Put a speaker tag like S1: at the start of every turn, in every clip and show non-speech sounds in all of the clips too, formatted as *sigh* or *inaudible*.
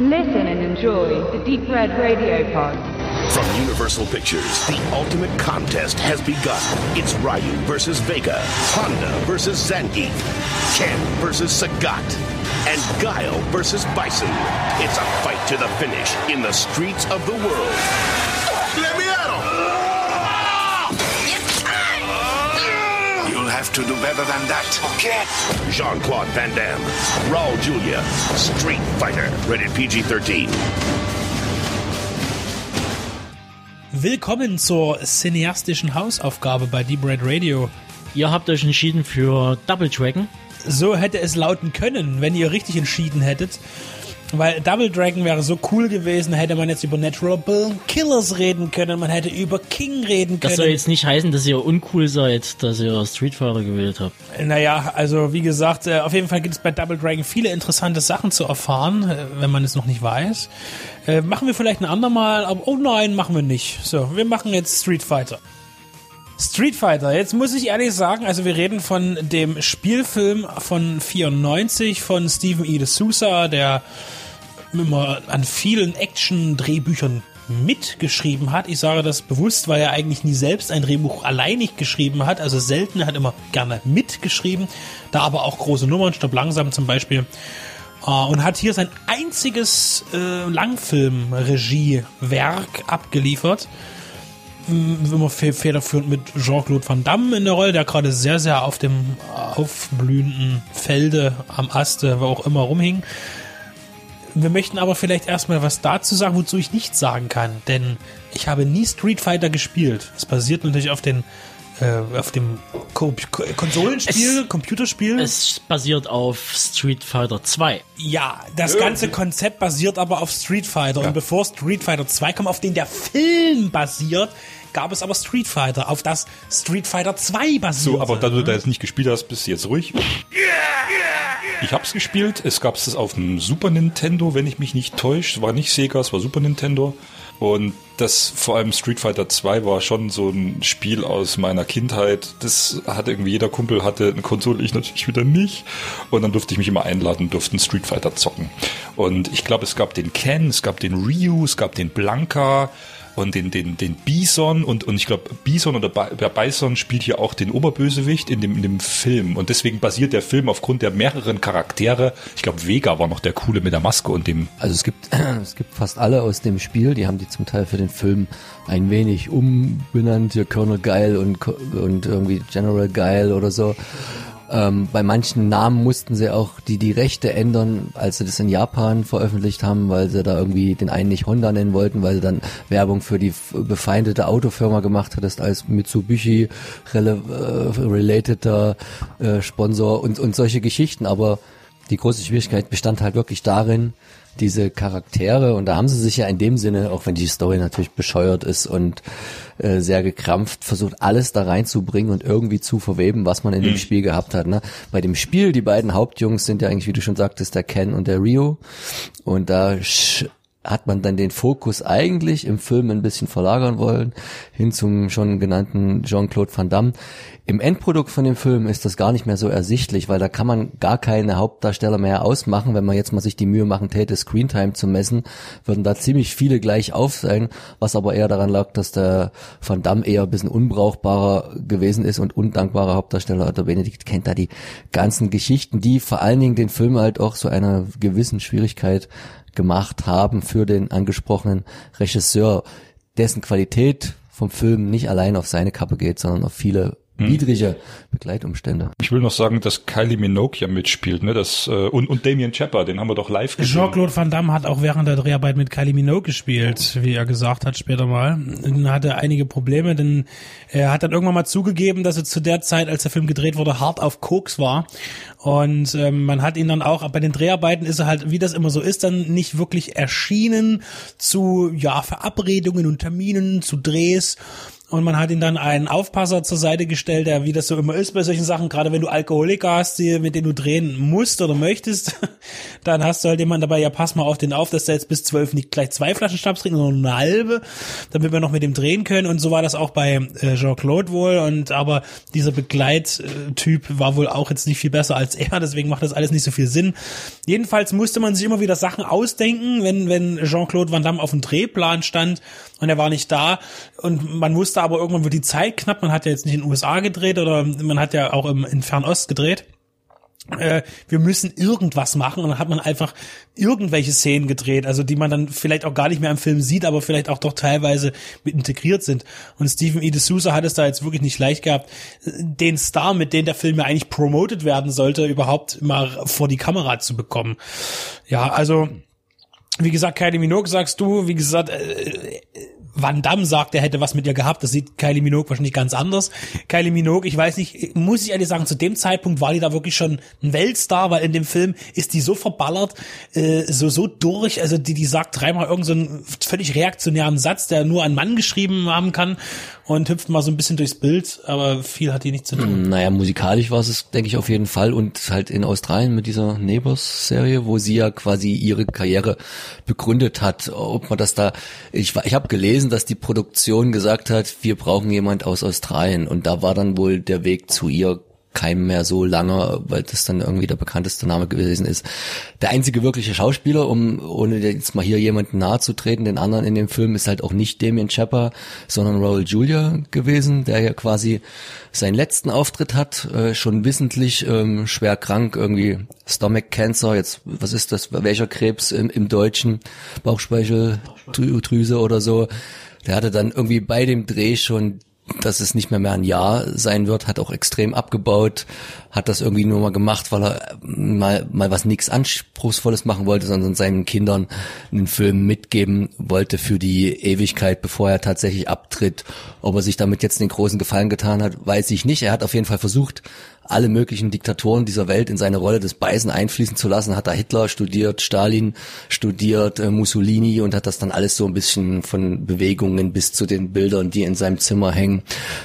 S1: Listen and enjoy the Deep Red Radio Pod.
S2: From Universal Pictures, the ultimate contest has begun. It's Ryu versus Vega, Honda versus Zangief, Ken versus Sagat, and Guile versus Bison. It's a fight to the finish in the streets of the world.
S3: To do better than that.
S2: Okay. Jean-Claude Van Damme, Raul Julia, Street Fighter, rated PG-13.
S4: Willkommen zur cineastischen Hausaufgabe bei Deep Red Radio.
S5: Ihr habt euch entschieden für Double Dragon.
S4: So hätte es lauten können, wenn ihr richtig entschieden hättet. Weil Double Dragon wäre so cool gewesen, hätte man jetzt über Natural Born Killers reden können, man hätte über King reden können.
S5: Das soll jetzt nicht heißen, dass ihr uncool seid, dass ihr Street Fighter gewählt habt.
S4: Naja, also wie gesagt, äh, auf jeden Fall gibt es bei Double Dragon viele interessante Sachen zu erfahren, äh, wenn man es noch nicht weiß. Äh, machen wir vielleicht ein andermal, aber oh nein, machen wir nicht. So, wir machen jetzt Street Fighter. Street Fighter, jetzt muss ich ehrlich sagen, also wir reden von dem Spielfilm von 94 von Stephen E. D'Souza, der immer an vielen Action-Drehbüchern mitgeschrieben hat. Ich sage das bewusst, weil er eigentlich nie selbst ein Drehbuch alleinig geschrieben hat, also selten, er hat immer gerne mitgeschrieben, da aber auch große Nummern, Stopp langsam zum Beispiel. Äh, und hat hier sein einziges äh, Langfilm-Regiewerk abgeliefert. Mm, Immer fe- federführend mit Jean-Claude Van Damme in der Rolle, der gerade sehr, sehr auf dem aufblühenden Felde am Aste, wo auch immer rumhing. Wir möchten aber vielleicht erstmal was dazu sagen, wozu ich nichts sagen kann, denn ich habe nie Street Fighter gespielt. Es basiert natürlich auf den äh, auf dem Ko Ko Konsolenspiel,
S5: Es-
S4: Computerspiel.
S5: Es basiert auf Street Fighter 2.
S4: Ja, das ganze Konzept basiert aber auf Street Fighter. Und bevor Street Fighter 2 kam, auf den der Film basiert, gab es aber Street Fighter, auf das Street Fighter 2 basiert.
S6: So, aber da du da jetzt nicht gespielt hast, bist du jetzt ruhig. Ich hab's gespielt. Es gab es auf dem Super Nintendo, wenn ich mich nicht täusche. War nicht Sega, es war Super Nintendo. Und das, vor allem Street Fighter 2 war schon so ein Spiel aus meiner Kindheit. Das hatte irgendwie jeder Kumpel hatte eine Konsole, ich natürlich wieder nicht. Und dann durfte ich mich immer einladen, durften Street Fighter zocken. Und ich glaube, es gab den Ken, es gab den Ryu, es gab den Blanka und den, den, den Bison und, und ich glaube, Bison oder Bi- der Bison spielt hier auch den Oberbösewicht in dem, in dem Film. Und deswegen basiert der Film aufgrund der mehreren Charaktere. Ich glaube, Vega war noch der Coole mit der Maske und dem.
S7: Also es gibt, *clears throat* es gibt fast alle aus dem Spiel, die haben die zum Teil für den Film ein wenig umbenannt, hier Colonel Geil und, und irgendwie General Geil oder so. Ähm, bei manchen Namen mussten sie auch die, die Rechte ändern, als sie das in Japan veröffentlicht haben, weil sie da irgendwie den einen nicht Honda nennen wollten, weil sie dann Werbung für die befeindete Autofirma gemacht hattest als Mitsubishi rele äh, äh, Sponsor und, und solche Geschichten. Aber die große Schwierigkeit bestand halt wirklich darin, diese Charaktere, und da haben sie sich ja in dem Sinne, auch wenn die Story natürlich bescheuert ist und äh, sehr gekrampft, versucht alles da reinzubringen und irgendwie zu verweben, was man in dem Spiel gehabt hat. Ne? Bei dem Spiel, die beiden Hauptjungs sind ja eigentlich, wie du schon sagtest, der Ken und der Rio. Und da sch- hat man dann den Fokus eigentlich im Film ein bisschen verlagern wollen, hin zum schon genannten Jean-Claude Van Damme. Im Endprodukt von dem Film ist das gar nicht mehr so ersichtlich, weil da kann man gar keine Hauptdarsteller mehr ausmachen. Wenn man jetzt mal sich die Mühe machen täte, Screentime zu messen, würden da ziemlich viele gleich auf sein, was aber eher daran lag, dass der Van Damme eher ein bisschen unbrauchbarer gewesen ist und undankbarer Hauptdarsteller. Der Benedikt kennt da die ganzen Geschichten, die vor allen Dingen den Film halt auch so einer gewissen Schwierigkeit gemacht haben für den angesprochenen Regisseur, dessen Qualität vom Film nicht allein auf seine Kappe geht, sondern auf viele widrige Begleitumstände.
S6: Ich will noch sagen, dass Kylie Minogue ja mitspielt, ne? Das, äh, und, und Damien Chapper, den haben wir doch live gesehen.
S4: Jean-Claude Van Damme hat auch während der Dreharbeit mit Kylie Minogue gespielt, wie er gesagt hat später mal. Dann hatte er einige Probleme, denn er hat dann irgendwann mal zugegeben, dass er zu der Zeit, als der Film gedreht wurde, hart auf Koks war. Und ähm, man hat ihn dann auch, bei den Dreharbeiten ist er halt, wie das immer so ist, dann nicht wirklich erschienen zu ja Verabredungen und Terminen, zu Drehs. Und man hat ihn dann einen Aufpasser zur Seite gestellt, der, wie das so immer ist bei solchen Sachen, gerade wenn du Alkoholiker hast, die, mit denen du drehen musst oder möchtest, *laughs* dann hast du halt jemanden dabei, ja, pass mal auf den auf, dass der jetzt bis zwölf nicht gleich zwei Flaschen Schnaps trinkt, sondern eine halbe, damit wir noch mit dem drehen können. Und so war das auch bei äh, Jean-Claude wohl. Und aber dieser Begleittyp war wohl auch jetzt nicht viel besser als er, *laughs* deswegen macht das alles nicht so viel Sinn. Jedenfalls musste man sich immer wieder Sachen ausdenken, wenn, wenn Jean-Claude Van Damme auf dem Drehplan stand und er war nicht da. Und man wusste aber irgendwann wird die Zeit knapp. Man hat ja jetzt nicht in den USA gedreht oder man hat ja auch im, in Fernost gedreht. Äh, wir müssen irgendwas machen und dann hat man einfach irgendwelche Szenen gedreht, also die man dann vielleicht auch gar nicht mehr im Film sieht, aber vielleicht auch doch teilweise mit integriert sind. Und Stephen E. D'Souza hat es da jetzt wirklich nicht leicht gehabt, den Star, mit dem der Film ja eigentlich promoted werden sollte, überhaupt mal vor die Kamera zu bekommen. Ja, also wie gesagt, Kylie Minogue sagst du, wie gesagt, äh, Van Damme sagt, er hätte was mit ihr gehabt. Das sieht Kylie Minogue wahrscheinlich ganz anders. Kylie Minogue, ich weiß nicht, muss ich ehrlich sagen, zu dem Zeitpunkt war die da wirklich schon ein Weltstar, weil in dem Film ist die so verballert, äh, so so durch. Also die die sagt dreimal irgendeinen so völlig reaktionären Satz, der nur ein Mann geschrieben haben kann und hüpft mal so ein bisschen durchs Bild, aber viel hat die nicht zu tun.
S7: Naja, musikalisch war es, denke ich, auf jeden Fall. Und halt in Australien mit dieser Neighbors-Serie, wo sie ja quasi ihre Karriere begründet hat. Ob man das da, ich, ich habe gelesen, dass die Produktion gesagt hat, wir brauchen jemand aus Australien. Und da war dann wohl der Weg zu ihr keinem mehr so lange, weil das dann irgendwie der bekannteste Name gewesen ist. Der einzige wirkliche Schauspieler, um ohne jetzt mal hier jemanden nahe zu treten, den anderen in dem Film, ist halt auch nicht Damien Chapper, sondern Raul Julia gewesen, der ja quasi seinen letzten Auftritt hat, äh, schon wissentlich ähm, schwer krank, irgendwie Stomach Cancer, jetzt, was ist das, welcher Krebs im, im Deutschen, Bauchspeicheldrüse oder so. Der hatte dann irgendwie bei dem Dreh schon dass es nicht mehr mehr ein Jahr sein wird, hat auch extrem abgebaut, hat das irgendwie nur mal gemacht, weil er mal, mal was nichts Anspruchsvolles machen wollte, sondern seinen Kindern einen Film mitgeben wollte für die Ewigkeit, bevor er tatsächlich abtritt. Ob er sich damit jetzt den großen Gefallen getan hat, weiß ich nicht. Er hat auf jeden Fall versucht, alle möglichen Diktatoren dieser Welt in seine Rolle des Beisen einfließen zu lassen. Hat da Hitler studiert, Stalin studiert, äh, Mussolini und hat das dann alles so ein bisschen von Bewegungen bis zu den Bildern, die in seinem Zimmer hängen,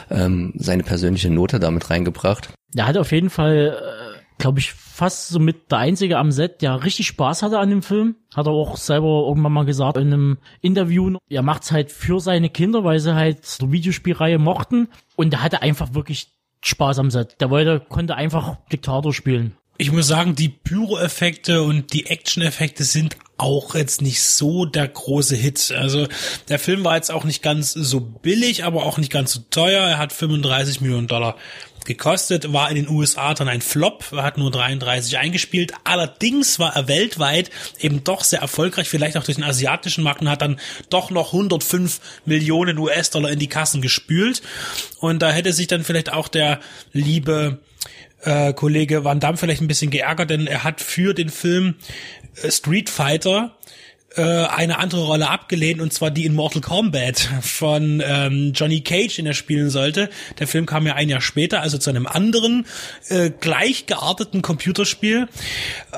S7: ähm, seine persönliche Note damit reingebracht.
S5: Er hat auf jeden Fall, äh, glaube ich, fast so mit der Einzige am Set, der richtig Spaß hatte an dem Film. Hat er auch selber irgendwann mal gesagt in einem Interview. Er macht's halt für seine Kinder, weil sie halt so Videospielreihe mochten. Und er hatte einfach wirklich Spaß am Set. Der wollte, konnte einfach Diktator spielen.
S4: Ich muss sagen, die Pyro-Effekte und die Action-Effekte sind auch jetzt nicht so der große Hit. Also der Film war jetzt auch nicht ganz so billig, aber auch nicht ganz so teuer. Er hat 35 Millionen Dollar gekostet, war in den USA dann ein Flop, hat nur 33 eingespielt. Allerdings war er weltweit eben doch sehr erfolgreich, vielleicht auch durch den asiatischen Markt und hat dann doch noch 105 Millionen US-Dollar in die Kassen gespült. Und da hätte sich dann vielleicht auch der liebe äh, Kollege Van Damme vielleicht ein bisschen geärgert, denn er hat für den Film äh, Street Fighter eine andere Rolle abgelehnt und zwar die in Mortal Kombat von ähm, Johnny Cage, den er spielen sollte. Der Film kam ja ein Jahr später, also zu einem anderen äh, gleich gearteten Computerspiel.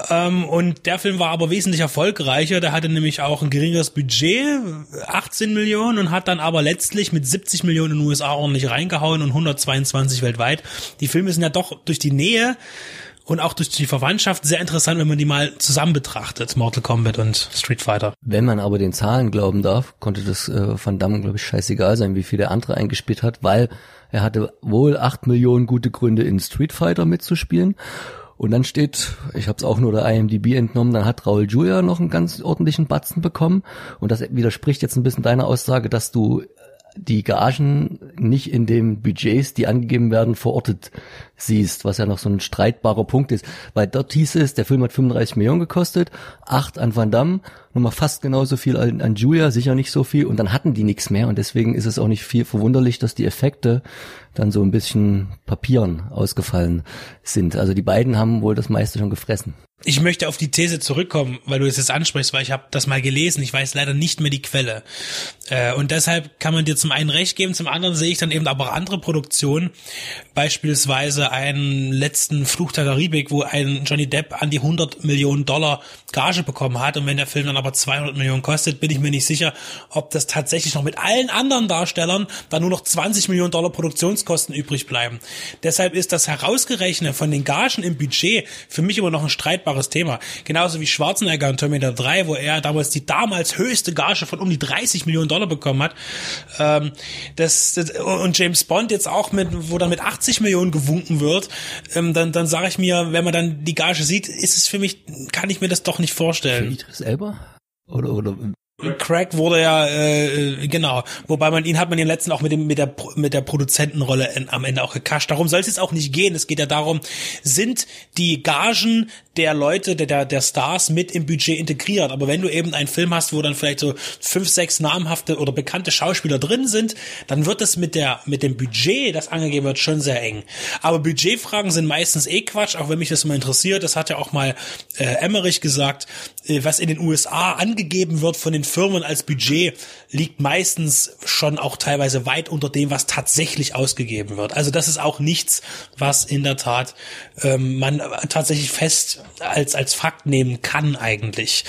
S4: Ähm, und der Film war aber wesentlich erfolgreicher. Der hatte nämlich auch ein geringeres Budget, 18 Millionen, und hat dann aber letztlich mit 70 Millionen in den USA ordentlich reingehauen und 122 weltweit. Die Filme sind ja doch durch die Nähe und auch durch die Verwandtschaft sehr interessant, wenn man die mal zusammen betrachtet, Mortal Kombat und Street Fighter.
S7: Wenn man aber den Zahlen glauben darf, konnte das äh, Van Damme, glaube ich, scheißegal sein, wie viel der andere eingespielt hat, weil er hatte wohl acht Millionen gute Gründe in Street Fighter mitzuspielen. Und dann steht, ich habe es auch nur der IMDb entnommen, dann hat Raul Julia noch einen ganz ordentlichen Batzen bekommen. Und das widerspricht jetzt ein bisschen deiner Aussage, dass du die Gagen nicht in den Budgets, die angegeben werden, verortet siehst, was ja noch so ein streitbarer Punkt ist. Weil dort hieß es, der Film hat 35 Millionen gekostet, 8 an Van Damme, nochmal fast genauso viel an, an Julia, sicher nicht so viel und dann hatten die nichts mehr und deswegen ist es auch nicht viel verwunderlich, dass die Effekte dann so ein bisschen Papieren ausgefallen sind. Also die beiden haben wohl das meiste schon gefressen.
S4: Ich möchte auf die These zurückkommen, weil du es jetzt ansprichst, weil ich habe das mal gelesen. Ich weiß leider nicht mehr die Quelle. Äh, und deshalb kann man dir zum einen recht geben, zum anderen sehe ich dann eben aber andere Produktionen, beispielsweise einen letzten Fluch der Karibik, wo ein Johnny Depp an die 100 Millionen Dollar Gage bekommen hat und wenn der Film dann aber 200 Millionen kostet, bin ich mir nicht sicher, ob das tatsächlich noch mit allen anderen Darstellern dann nur noch 20 Millionen Dollar Produktionskosten übrig bleiben. Deshalb ist das Herausgerechnet von den Gagen im Budget für mich immer noch ein streitbares Thema. Genauso wie Schwarzenegger in Terminator 3, wo er damals die damals höchste Gage von um die 30 Millionen Dollar bekommen hat. Ähm, das, das, und James Bond jetzt auch mit, wo dann mit 80 Millionen gewunken wird, ähm, dann, dann sage ich mir, wenn man dann die Gage sieht, ist es für mich, kann ich mir das doch nicht vorstellen.
S7: Idris Elba? Oder, oder
S4: Craig wurde ja äh, genau, wobei man ihn hat man den letzten auch mit dem mit der mit der Produzentenrolle in, am Ende auch gekascht. Darum soll es jetzt auch nicht gehen. Es geht ja darum, sind die Gagen der Leute, der, der der Stars mit im Budget integriert. Aber wenn du eben einen Film hast, wo dann vielleicht so fünf, sechs namhafte oder bekannte Schauspieler drin sind, dann wird es mit der mit dem Budget, das angegeben wird, schon sehr eng. Aber Budgetfragen sind meistens eh Quatsch, auch wenn mich das mal interessiert. Das hat ja auch mal äh, Emmerich gesagt, äh, was in den USA angegeben wird von den Firmen als Budget, liegt meistens schon auch teilweise weit unter dem, was tatsächlich ausgegeben wird. Also das ist auch nichts, was in der Tat ähm, man tatsächlich fest als, als Fakt nehmen kann eigentlich.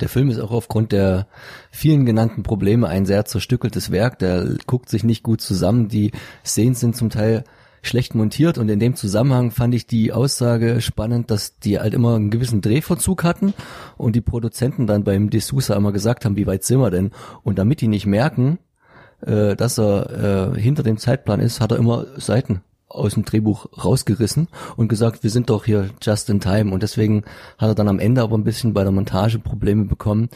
S7: Der Film ist auch aufgrund der vielen genannten Probleme ein sehr zerstückeltes Werk. Der guckt sich nicht gut zusammen. Die Szenen sind zum Teil schlecht montiert und in dem Zusammenhang fand ich die Aussage spannend, dass die halt immer einen gewissen Drehverzug hatten und die Produzenten dann beim D'Souza immer gesagt haben, wie weit sind wir denn? Und damit die nicht merken, äh, dass er äh, hinter dem Zeitplan ist, hat er immer Seiten aus dem Drehbuch rausgerissen und gesagt, wir sind doch hier just in time. Und deswegen hat er dann am Ende aber ein bisschen bei der Montage Probleme bekommen,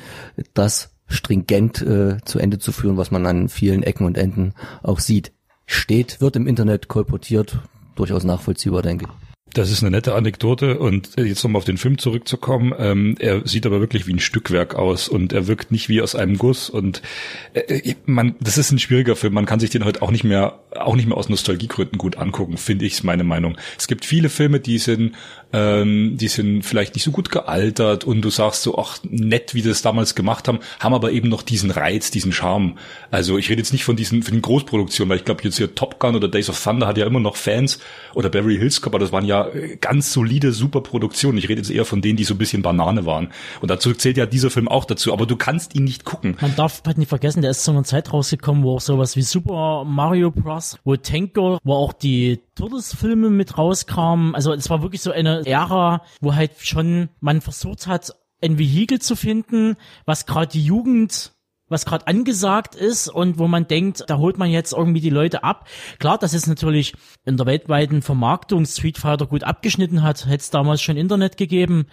S7: das stringent äh, zu Ende zu führen, was man an vielen Ecken und Enden auch sieht. Steht, wird im Internet kolportiert, durchaus nachvollziehbar, denke ich.
S6: Das ist eine nette Anekdote und jetzt nochmal auf den Film zurückzukommen. Ähm, er sieht aber wirklich wie ein Stückwerk aus und er wirkt nicht wie aus einem Guss und äh, man, das ist ein schwieriger Film. Man kann sich den heute auch nicht mehr, auch nicht mehr aus Nostalgiegründen gut angucken, finde ich, ist meine Meinung. Es gibt viele Filme, die sind, ähm, die sind vielleicht nicht so gut gealtert und du sagst so, ach nett, wie sie das damals gemacht haben, haben aber eben noch diesen Reiz, diesen Charme. Also ich rede jetzt nicht von diesen, von den Großproduktionen, weil ich glaube jetzt hier Top Gun oder Days of Thunder hat ja immer noch Fans oder Beverly Hills Cop, aber das waren ja ganz solide, super Produktionen. Ich rede jetzt eher von denen, die so ein bisschen Banane waren. Und dazu zählt ja dieser Film auch dazu, aber du kannst ihn nicht gucken.
S5: Man darf halt nicht vergessen, der ist zu einer Zeit rausgekommen, wo auch sowas wie Super Mario Bros., wo Tanker, wo auch die Turtles-Filme mit rauskamen. Also es war wirklich so eine Ära, wo halt schon man versucht hat, ein Vehikel zu finden, was gerade die Jugend was gerade angesagt ist und wo man denkt, da holt man jetzt irgendwie die Leute ab. Klar, dass es natürlich in der weltweiten Vermarktung Street Fighter gut abgeschnitten hat, hätte es damals schon Internet gegeben.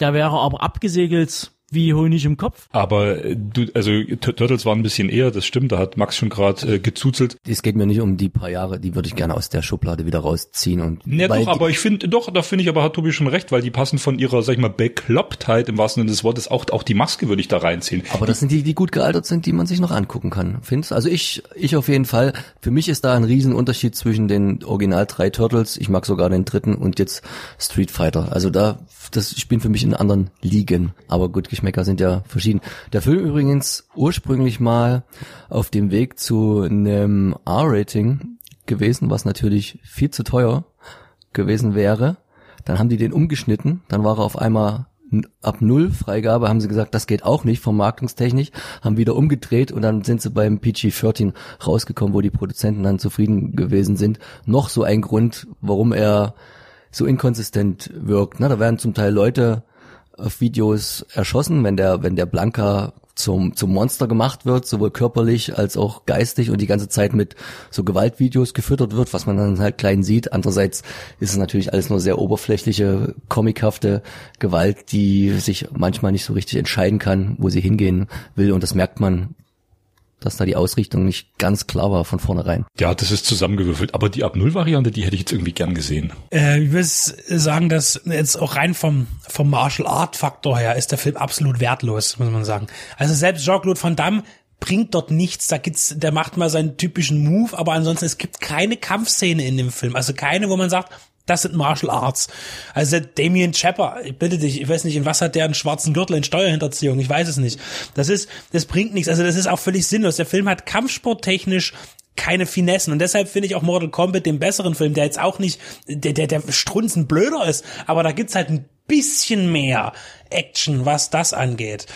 S5: Der wäre aber abgesegelt wie Honig im Kopf.
S6: Aber äh, du, also Turtles waren ein bisschen eher, das stimmt, da hat Max schon gerade äh, gezuzelt.
S7: Es geht mir nicht um die paar Jahre, die würde ich gerne aus der Schublade wieder rausziehen und.
S6: Ja, doch, aber ich finde, doch, da finde ich aber hat Tobi schon recht, weil die passen von ihrer, sag ich mal, Beklopptheit im wahrsten Sinne des Wortes, auch, auch die Maske würde ich da reinziehen.
S7: Aber das sind die, die gut gealtert sind, die man sich noch angucken kann, findest? Also ich, ich auf jeden Fall. Für mich ist da ein Riesenunterschied zwischen den Original drei Turtles, ich mag sogar den dritten und jetzt Street Fighter. Also da, das spielen für mich in anderen Ligen. Aber gut, Geschmäcker sind ja verschieden. Der Film übrigens ursprünglich mal auf dem Weg zu einem R-Rating gewesen, was natürlich viel zu teuer gewesen wäre. Dann haben die den umgeschnitten, dann war er auf einmal ab null Freigabe, haben sie gesagt, das geht auch nicht vermarktungstechnisch, haben wieder umgedreht und dann sind sie beim PG-13 rausgekommen, wo die Produzenten dann zufrieden gewesen sind. Noch so ein Grund, warum er so inkonsistent wirkt. Ne? Da werden zum Teil Leute auf Videos erschossen, wenn der, wenn der Blanka zum, zum Monster gemacht wird, sowohl körperlich als auch geistig und die ganze Zeit mit so Gewaltvideos gefüttert wird, was man dann halt klein sieht. Andererseits ist es natürlich alles nur sehr oberflächliche, comichafte Gewalt, die sich manchmal nicht so richtig entscheiden kann, wo sie hingehen will und das merkt man dass da die Ausrichtung nicht ganz klar war von vornherein.
S6: Ja, das ist zusammengewürfelt. Aber die Ab-Null-Variante, die hätte ich jetzt irgendwie gern gesehen.
S4: Äh, ich würde sagen, dass jetzt auch rein vom, vom Martial Art Faktor her ist der Film absolut wertlos, muss man sagen. Also selbst Jean-Claude Van Damme bringt dort nichts. Da gibt's, der macht mal seinen typischen Move, aber ansonsten es gibt keine Kampfszene in dem Film. Also keine, wo man sagt, das sind Martial Arts. Also Damien Chapper, ich bitte dich, ich weiß nicht, in was hat der einen schwarzen Gürtel in Steuerhinterziehung? Ich weiß es nicht. Das ist, das bringt nichts. Also das ist auch völlig sinnlos. Der Film hat kampfsporttechnisch keine Finessen und deshalb finde ich auch Mortal Kombat den besseren Film, der jetzt auch nicht, der, der, der strunzen blöder ist, aber da gibt's halt ein bisschen mehr Action, was das angeht.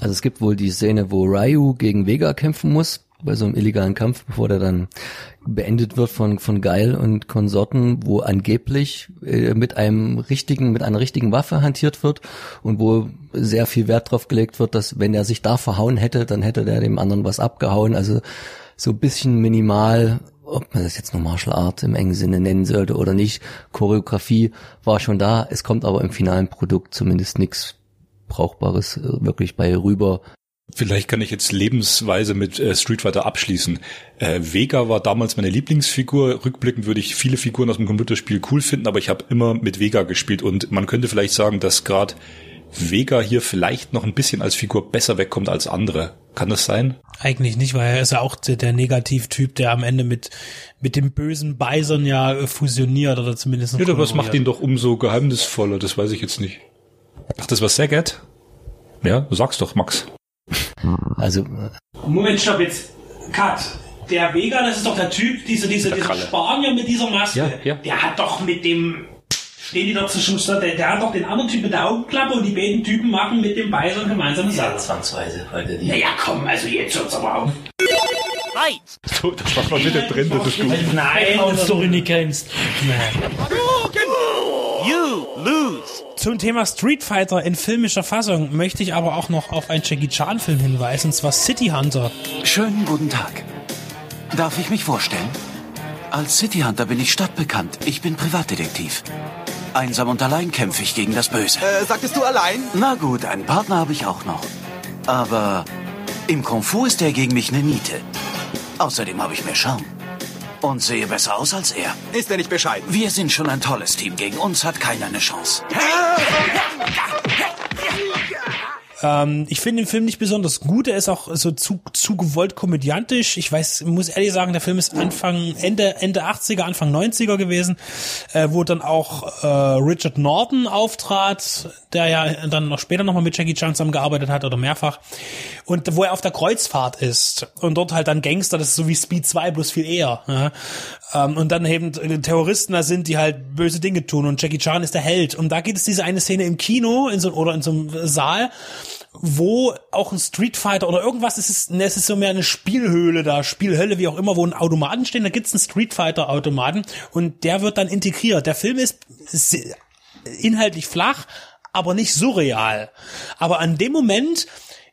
S7: Also es gibt wohl die Szene, wo Ryu gegen Vega kämpfen muss, bei so einem illegalen Kampf, bevor der dann beendet wird von, von Geil und Konsorten, wo angeblich äh, mit einem richtigen, mit einer richtigen Waffe hantiert wird und wo sehr viel Wert drauf gelegt wird, dass wenn er sich da verhauen hätte, dann hätte der dem anderen was abgehauen. Also so bisschen minimal, ob man das jetzt nur Martial Art im engen Sinne nennen sollte oder nicht. Choreografie war schon da, es kommt aber im finalen Produkt zumindest nichts Brauchbares äh, wirklich bei rüber.
S6: Vielleicht kann ich jetzt lebensweise mit äh, Street Fighter abschließen. Äh, Vega war damals meine Lieblingsfigur. Rückblickend würde ich viele Figuren aus dem Computerspiel cool finden, aber ich habe immer mit Vega gespielt und man könnte vielleicht sagen, dass gerade Vega hier vielleicht noch ein bisschen als Figur besser wegkommt als andere. Kann das sein?
S4: Eigentlich nicht, weil er ist ja auch der, der Negativtyp, der am Ende mit, mit dem bösen Bison ja äh, fusioniert oder zumindest.
S6: Ja, aber was macht ihn doch umso geheimnisvoller? Das weiß ich jetzt nicht. Ach, das war Sagat? Ja, du sagst doch, Max.
S7: Also
S4: Moment, stopp jetzt. Cut. Der Vega, das ist doch der Typ, diese, diese, dieser
S6: Kralle.
S4: Spanier mit dieser Maske.
S6: Ja, ja.
S4: Der hat doch mit dem, stehen die doch zwischen, der, der hat doch den anderen Typ mit der Augenklappe und die beiden Typen machen mit dem Bison gemeinsam Satz.
S8: Zwangsweise, heute die.
S4: Naja, komm, also jetzt hört's aber auf.
S6: So, das war mal bitte drin, das ist gut.
S4: Nein,
S5: Story nicht kennst.
S4: Zum Thema Street Fighter in filmischer Fassung möchte ich aber auch noch auf einen Jackie Chan Film hinweisen, und zwar City Hunter.
S8: Schönen guten Tag. Darf ich mich vorstellen? Als City Hunter bin ich stadtbekannt. Ich bin Privatdetektiv. Einsam und allein kämpfe ich gegen das Böse.
S9: Äh, sagtest du allein?
S8: Na gut, einen Partner habe ich auch noch. Aber im Kung Fu ist er gegen mich eine Niete. Außerdem habe ich mehr Charme. Und sehe besser aus als er.
S9: Ist er nicht bescheiden?
S8: Wir sind schon ein tolles Team. Gegen uns hat keiner eine Chance.
S4: Ähm, ich finde den Film nicht besonders gut. Er ist auch so zu, zu gewollt komödiantisch. Ich weiß, muss ehrlich sagen, der Film ist Anfang, Ende, Ende 80er, Anfang 90er gewesen, äh, wo dann auch äh, Richard Norton auftrat, der ja dann noch später nochmal mit Jackie Chan zusammengearbeitet hat oder mehrfach. Und wo er auf der Kreuzfahrt ist und dort halt dann Gangster, das ist so wie Speed 2, bloß viel eher. Ja? Ähm, und dann eben Terroristen da sind, die halt böse Dinge tun und Jackie Chan ist der Held. Und da gibt es diese eine Szene im Kino in so, oder in so einem Saal, wo auch ein Street Fighter oder irgendwas, es ist, ne, es ist so mehr eine Spielhöhle da, Spielhölle, wie auch immer, wo ein Automaten stehen, da gibt's einen Street Fighter Automaten und der wird dann integriert. Der Film ist, ist inhaltlich flach, aber nicht surreal. Aber an dem Moment,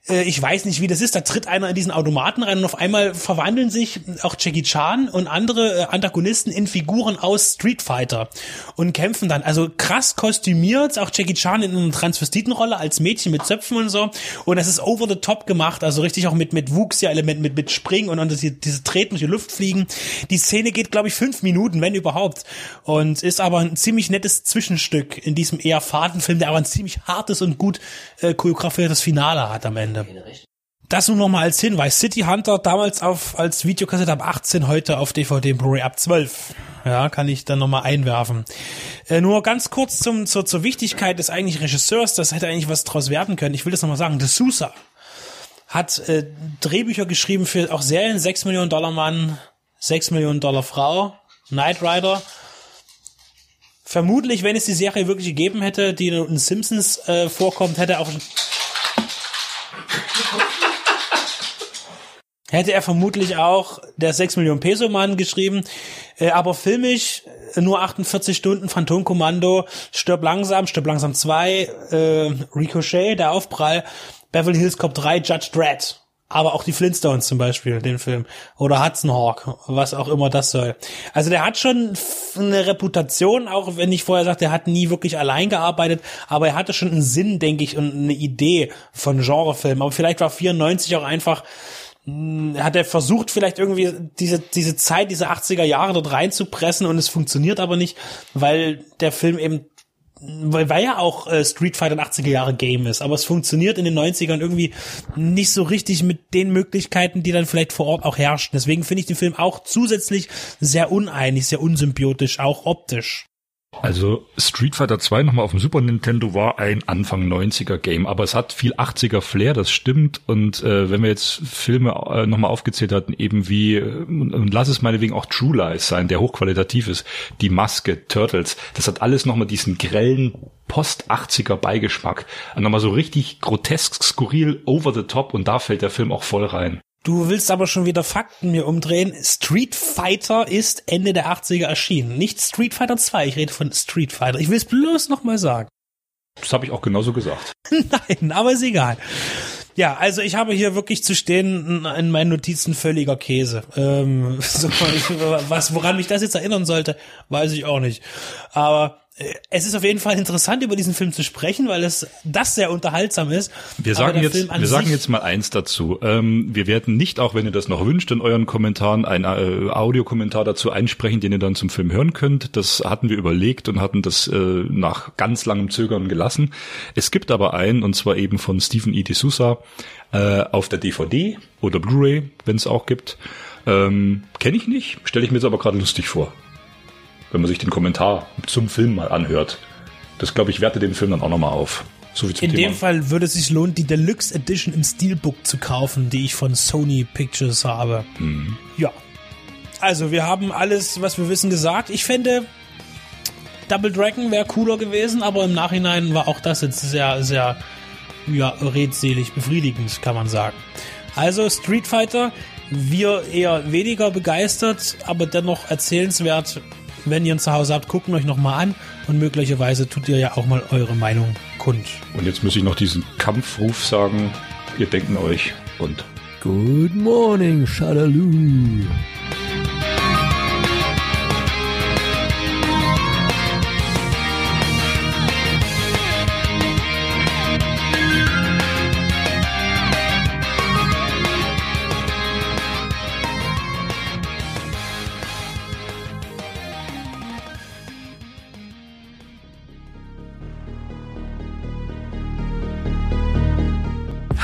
S4: äh, ich weiß nicht, wie das ist, da tritt einer in diesen Automaten rein und auf einmal verwandeln sich auch Jackie Chan und andere äh, Antagonisten in Figuren aus Street Fighter und kämpfen dann. Also krass kostümiert, auch Jackie Chan in einer Transvestitenrolle als Mädchen mit Zöpfen und so. Und es ist over the top gemacht, also richtig auch mit, mit Wuchs-Elementen, mit, mit Springen und, und diese, diese Treten durch die Luft fliegen. Die Szene geht, glaube ich, fünf Minuten, wenn überhaupt. Und ist aber ein ziemlich nettes Zwischenstück in diesem eher Fadenfilm, der aber ein ziemlich hartes und gut äh, choreografiertes Finale hat am Ende. Das nur noch mal als Hinweis. City Hunter damals auf, als Videokassette ab 18, heute auf DVD und Blu-ray ab 12. Ja, kann ich dann noch mal einwerfen. Äh, nur ganz kurz zum, zur, zur Wichtigkeit des eigentlich Regisseurs, das hätte eigentlich was draus werden können. Ich will das noch mal sagen. De Sousa hat äh, Drehbücher geschrieben für auch Serien, 6 Millionen Dollar Mann, 6 Millionen Dollar Frau, Knight Rider. Vermutlich, wenn es die Serie wirklich gegeben hätte, die in Simpsons äh, vorkommt, hätte er auch hätte er vermutlich auch der 6 Millionen Peso Mann geschrieben, äh, aber filmisch äh, nur 48 Stunden Phantomkommando, Stirb langsam, Stirb langsam 2, äh, Ricochet, der Aufprall, Beverly Hills Cop 3, Judge Dredd. Aber auch die Flintstones zum Beispiel, den Film. Oder Hudson Hawk, was auch immer das soll. Also der hat schon eine Reputation, auch wenn ich vorher sagte, er hat nie wirklich allein gearbeitet, aber er hatte schon einen Sinn, denke ich, und eine Idee von Genrefilmen. Aber vielleicht war 94 auch einfach hat er versucht, vielleicht irgendwie diese, diese Zeit, diese 80er Jahre dort reinzupressen und es funktioniert aber nicht, weil der Film eben
S10: weil, weil ja auch äh, Street Fighter ein 80er Jahre Game ist, aber es funktioniert in den 90ern irgendwie nicht so richtig mit den Möglichkeiten, die dann vielleicht vor Ort auch herrschen. Deswegen finde ich den Film auch zusätzlich sehr uneinig, sehr unsymbiotisch, auch optisch.
S6: Also Street Fighter 2 nochmal auf dem Super Nintendo war ein Anfang 90er Game, aber es hat viel 80er Flair, das stimmt. Und äh, wenn wir jetzt Filme äh, nochmal aufgezählt hatten, eben wie, äh, und lass es meinetwegen auch True Lies sein, der hochqualitativ ist, die Maske, Turtles, das hat alles nochmal diesen grellen Post-80er Beigeschmack. Nochmal so richtig grotesk, skurril, over the top und da fällt der Film auch voll rein.
S10: Du willst aber schon wieder Fakten mir umdrehen. Street Fighter ist Ende der 80er erschienen. Nicht Street Fighter 2, ich rede von Street Fighter. Ich will es bloß nochmal sagen.
S6: Das habe ich auch genauso gesagt. *laughs*
S10: Nein, aber ist egal. Ja, also ich habe hier wirklich zu stehen in meinen Notizen völliger Käse. Ähm, *laughs* so, was, woran mich das jetzt erinnern sollte, weiß ich auch nicht. Aber es ist auf jeden Fall interessant, über diesen Film zu sprechen, weil es das sehr unterhaltsam ist.
S6: Wir sagen jetzt, wir sagen jetzt mal eins dazu. Ähm, wir werden nicht, auch wenn ihr das noch wünscht, in euren Kommentaren einen äh, Audiokommentar dazu einsprechen, den ihr dann zum Film hören könnt. Das hatten wir überlegt und hatten das äh, nach ganz langem Zögern gelassen. Es gibt aber einen, und zwar eben von Stephen E. D'Souza, äh, auf der DVD oder Blu-ray, wenn es auch gibt. Ähm, Kenne ich nicht, stelle ich mir jetzt aber gerade lustig vor wenn man sich den Kommentar zum Film mal anhört. Das, glaube ich, wertet den Film dann auch nochmal auf.
S10: So In Thema. dem Fall würde es sich lohnen, die Deluxe Edition im Steelbook zu kaufen, die ich von Sony Pictures habe. Mhm. Ja. Also, wir haben alles, was wir wissen, gesagt. Ich fände, Double Dragon wäre cooler gewesen, aber im Nachhinein war auch das jetzt sehr, sehr, ja, redselig befriedigend, kann man sagen. Also, Street Fighter, wir eher weniger begeistert, aber dennoch erzählenswert wenn ihr ihn zu Hause habt, guckt euch nochmal an und möglicherweise tut ihr ja auch mal eure Meinung kund.
S6: Und jetzt muss ich noch diesen Kampfruf sagen. Wir denken euch und
S7: Good morning, Shadaloo.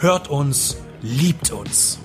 S4: hört uns, liebt uns.